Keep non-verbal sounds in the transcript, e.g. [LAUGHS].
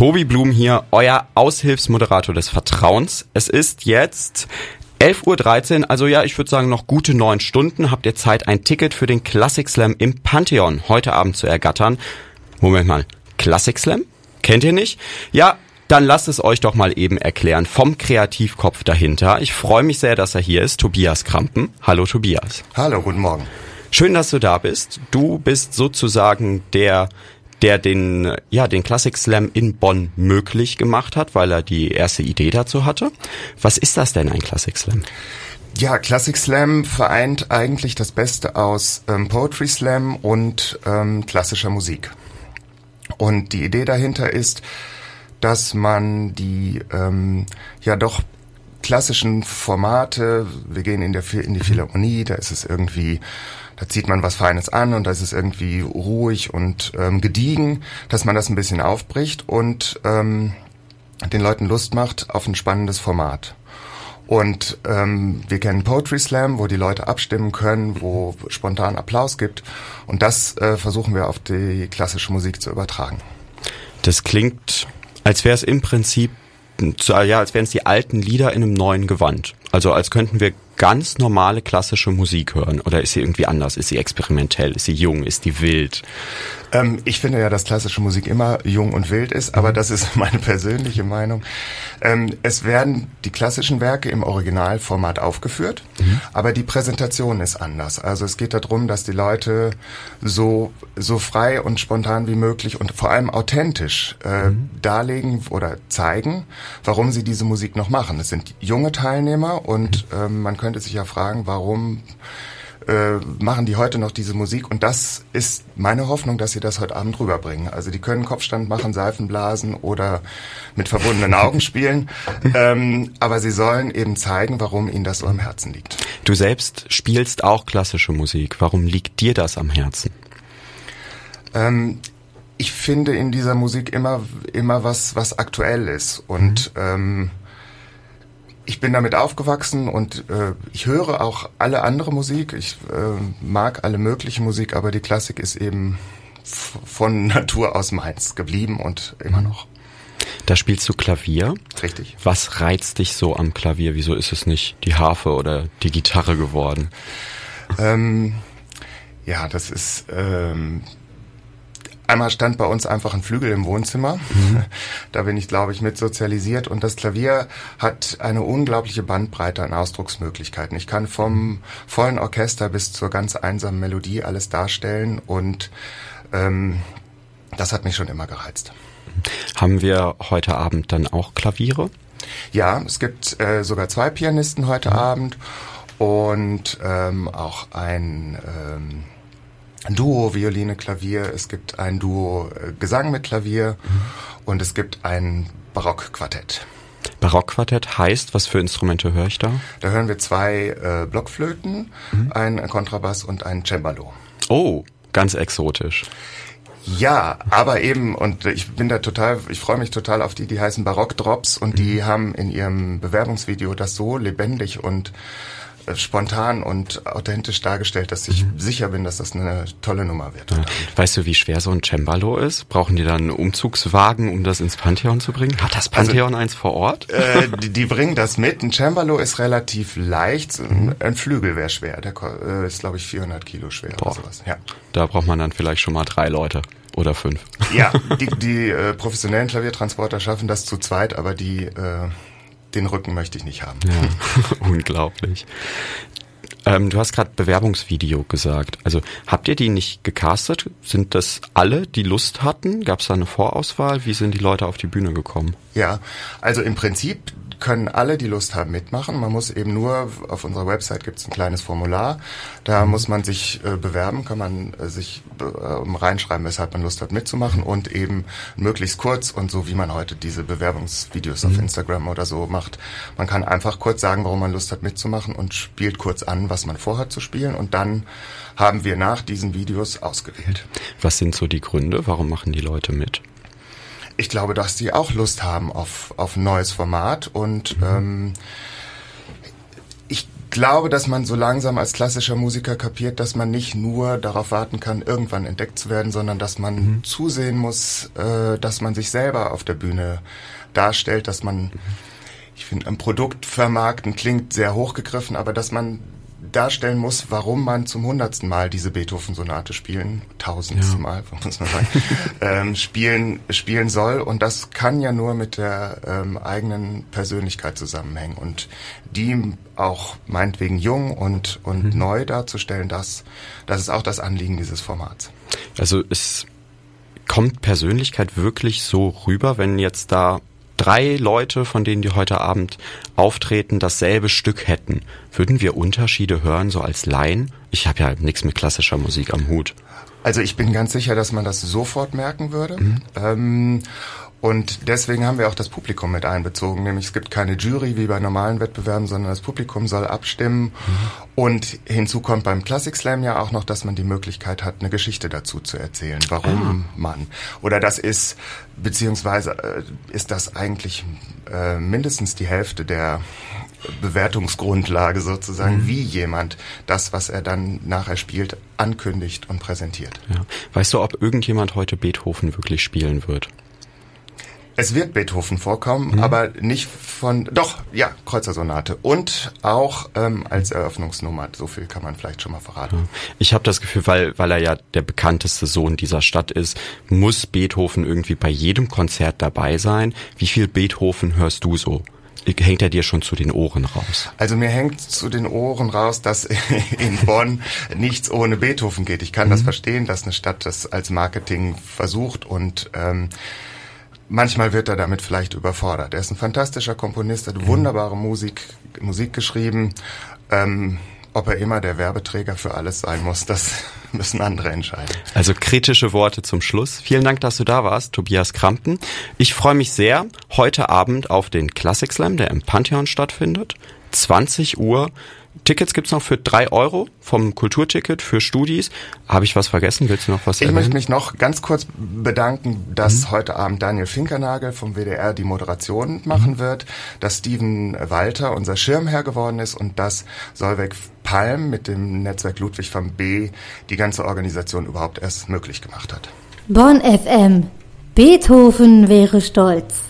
Tobi Blum hier, euer Aushilfsmoderator des Vertrauens. Es ist jetzt 11.13 Uhr, also ja, ich würde sagen noch gute neun Stunden. Habt ihr Zeit, ein Ticket für den Classic Slam im Pantheon heute Abend zu ergattern? Moment mal, Classic Slam? Kennt ihr nicht? Ja, dann lasst es euch doch mal eben erklären vom Kreativkopf dahinter. Ich freue mich sehr, dass er hier ist, Tobias Krampen. Hallo Tobias. Hallo, guten Morgen. Schön, dass du da bist. Du bist sozusagen der der den, ja, den Classic Slam in Bonn möglich gemacht hat, weil er die erste Idee dazu hatte. Was ist das denn, ein Classic Slam? Ja, Classic Slam vereint eigentlich das Beste aus ähm, Poetry Slam und ähm, klassischer Musik. Und die Idee dahinter ist, dass man die ähm, ja doch klassischen Formate, wir gehen in, der, in die Philharmonie, da ist es irgendwie, da zieht man was Feines an und da ist irgendwie ruhig und ähm, gediegen, dass man das ein bisschen aufbricht und ähm, den Leuten Lust macht auf ein spannendes Format. Und ähm, wir kennen Poetry Slam, wo die Leute abstimmen können, wo spontan Applaus gibt. Und das äh, versuchen wir auf die klassische Musik zu übertragen. Das klingt, als wäre es im Prinzip, ja, als wären es die alten Lieder in einem neuen Gewand. Also als könnten wir ganz normale klassische Musik hören? Oder ist sie irgendwie anders? Ist sie experimentell? Ist sie jung? Ist die wild? Ähm, ich finde ja, dass klassische Musik immer jung und wild ist, aber mhm. das ist [LAUGHS] meine persönliche Meinung. Ähm, es werden die klassischen Werke im Originalformat aufgeführt, mhm. aber die Präsentation ist anders. Also es geht darum, dass die Leute so, so frei und spontan wie möglich und vor allem authentisch äh, mhm. darlegen oder zeigen, warum sie diese Musik noch machen. Es sind junge Teilnehmer und mhm. ähm, man könnte könnte sich ja fragen, warum äh, machen die heute noch diese Musik? Und das ist meine Hoffnung, dass sie das heute Abend rüberbringen. Also die können Kopfstand machen, Seifenblasen oder mit verbundenen Augen spielen, [LAUGHS] ähm, aber sie sollen eben zeigen, warum ihnen das so am Herzen liegt. Du selbst spielst auch klassische Musik. Warum liegt dir das am Herzen? Ähm, ich finde in dieser Musik immer immer was was aktuell ist und mhm. ähm, ich bin damit aufgewachsen und äh, ich höre auch alle andere Musik. Ich äh, mag alle mögliche Musik, aber die Klassik ist eben von [LAUGHS] Natur aus meins geblieben und immer noch. Da spielst du Klavier. Richtig. Was reizt dich so am Klavier? Wieso ist es nicht die Harfe oder die Gitarre geworden? Ähm, ja, das ist ähm, Einmal stand bei uns einfach ein Flügel im Wohnzimmer. Mhm. [LAUGHS] Da bin ich, glaube ich, mit sozialisiert. Und das Klavier hat eine unglaubliche Bandbreite an Ausdrucksmöglichkeiten. Ich kann vom vollen Orchester bis zur ganz einsamen Melodie alles darstellen. Und ähm, das hat mich schon immer gereizt. Haben wir heute Abend dann auch Klaviere? Ja, es gibt äh, sogar zwei Pianisten heute mhm. Abend und ähm, auch ein ähm, ein Duo Violine, Klavier, es gibt ein Duo äh, Gesang mit Klavier mhm. und es gibt ein Barockquartett. Barockquartett heißt, was für Instrumente höre ich da? Da hören wir zwei äh, Blockflöten, mhm. ein Kontrabass und ein Cembalo. Oh, ganz exotisch. Ja, aber eben, und ich bin da total, ich freue mich total auf die, die heißen Barockdrops und die mhm. haben in ihrem Bewerbungsvideo das so lebendig und spontan und authentisch dargestellt, dass ich mhm. sicher bin, dass das eine tolle Nummer wird. Ja. Weißt du, wie schwer so ein Cembalo ist? Brauchen die dann einen Umzugswagen, um das ins Pantheon zu bringen? Hat das also, Pantheon also, eins vor Ort? Äh, die, die, bringen das mit. Ein Cembalo ist relativ leicht. Mhm. Ein Flügel wäre schwer. Der äh, ist, glaube ich, 400 Kilo schwer Boah. oder sowas. Ja. Da braucht man dann vielleicht schon mal drei Leute. Oder fünf. Ja, [LAUGHS] die, die äh, professionellen Klaviertransporter schaffen das zu zweit, aber die äh, den Rücken möchte ich nicht haben. Ja, [LAUGHS] unglaublich. Ähm, du hast gerade Bewerbungsvideo gesagt. Also habt ihr die nicht gecastet? Sind das alle, die Lust hatten? Gab es da eine Vorauswahl? Wie sind die Leute auf die Bühne gekommen? Ja, also im Prinzip können alle, die Lust haben, mitmachen. Man muss eben nur, auf unserer Website gibt es ein kleines Formular, da mhm. muss man sich äh, bewerben, kann man äh, sich äh, reinschreiben, weshalb man Lust hat mitzumachen und eben möglichst kurz und so wie man heute diese Bewerbungsvideos mhm. auf Instagram oder so macht. Man kann einfach kurz sagen, warum man Lust hat mitzumachen und spielt kurz an, was man vorhat zu spielen und dann haben wir nach diesen Videos ausgewählt. Was sind so die Gründe? Warum machen die Leute mit? Ich glaube, dass die auch Lust haben auf, auf ein neues Format und mhm. ähm, ich glaube, dass man so langsam als klassischer Musiker kapiert, dass man nicht nur darauf warten kann, irgendwann entdeckt zu werden, sondern dass man mhm. zusehen muss, äh, dass man sich selber auf der Bühne darstellt, dass man, ich finde, ein Produkt vermarkten klingt sehr hochgegriffen, aber dass man darstellen muss, warum man zum hundertsten Mal diese Beethoven-Sonate spielen, tausendsten ja. Mal, [LAUGHS] muss man sagen, ähm, spielen, spielen soll. Und das kann ja nur mit der ähm, eigenen Persönlichkeit zusammenhängen. Und die auch meinetwegen jung und, und mhm. neu darzustellen, das, das ist auch das Anliegen dieses Formats. Also es kommt Persönlichkeit wirklich so rüber, wenn jetzt da drei Leute, von denen die heute Abend auftreten, dasselbe Stück hätten, würden wir Unterschiede hören, so als Laien? Ich habe ja nichts mit klassischer Musik am Hut. Also ich bin ganz sicher, dass man das sofort merken würde. Mhm. Ähm, und deswegen haben wir auch das Publikum mit einbezogen. Nämlich es gibt keine Jury wie bei normalen Wettbewerben, sondern das Publikum soll abstimmen. Mhm. Und hinzu kommt beim Classic Slam ja auch noch, dass man die Möglichkeit hat, eine Geschichte dazu zu erzählen, warum ah. man. Oder das ist, beziehungsweise äh, ist das eigentlich äh, mindestens die Hälfte der Bewertungsgrundlage sozusagen, mhm. wie jemand das, was er dann nachher spielt, ankündigt und präsentiert. Ja. Weißt du, ob irgendjemand heute Beethoven wirklich spielen wird? Es wird Beethoven vorkommen, mhm. aber nicht von, doch, ja, Kreuzersonate und auch ähm, als Eröffnungsnummer. So viel kann man vielleicht schon mal verraten. Ich habe das Gefühl, weil, weil er ja der bekannteste Sohn dieser Stadt ist, muss Beethoven irgendwie bei jedem Konzert dabei sein. Wie viel Beethoven hörst du so? hängt er dir schon zu den Ohren raus? Also mir hängt zu den Ohren raus, dass [LAUGHS] in Bonn nichts ohne Beethoven geht. Ich kann mhm. das verstehen, dass eine Stadt das als Marketing versucht und ähm, manchmal wird er damit vielleicht überfordert. Er ist ein fantastischer Komponist, hat wunderbare Musik, Musik geschrieben. Ähm, ob er immer der Werbeträger für alles sein muss, das [LAUGHS] müssen andere entscheiden. Also kritische Worte zum Schluss. Vielen Dank, dass du da warst, Tobias Krampen. Ich freue mich sehr heute Abend auf den Classic Slam, der im Pantheon stattfindet. 20 Uhr Tickets gibt's noch für drei Euro vom Kulturticket für Studis. Habe ich was vergessen? Willst du noch was Ich erwähnen? möchte mich noch ganz kurz bedanken, dass mhm. heute Abend Daniel Finkernagel vom WDR die Moderation machen mhm. wird, dass Steven Walter unser Schirmherr geworden ist und dass Solveig Palm mit dem Netzwerk Ludwig van B die ganze Organisation überhaupt erst möglich gemacht hat. Bonn FM. Beethoven wäre stolz.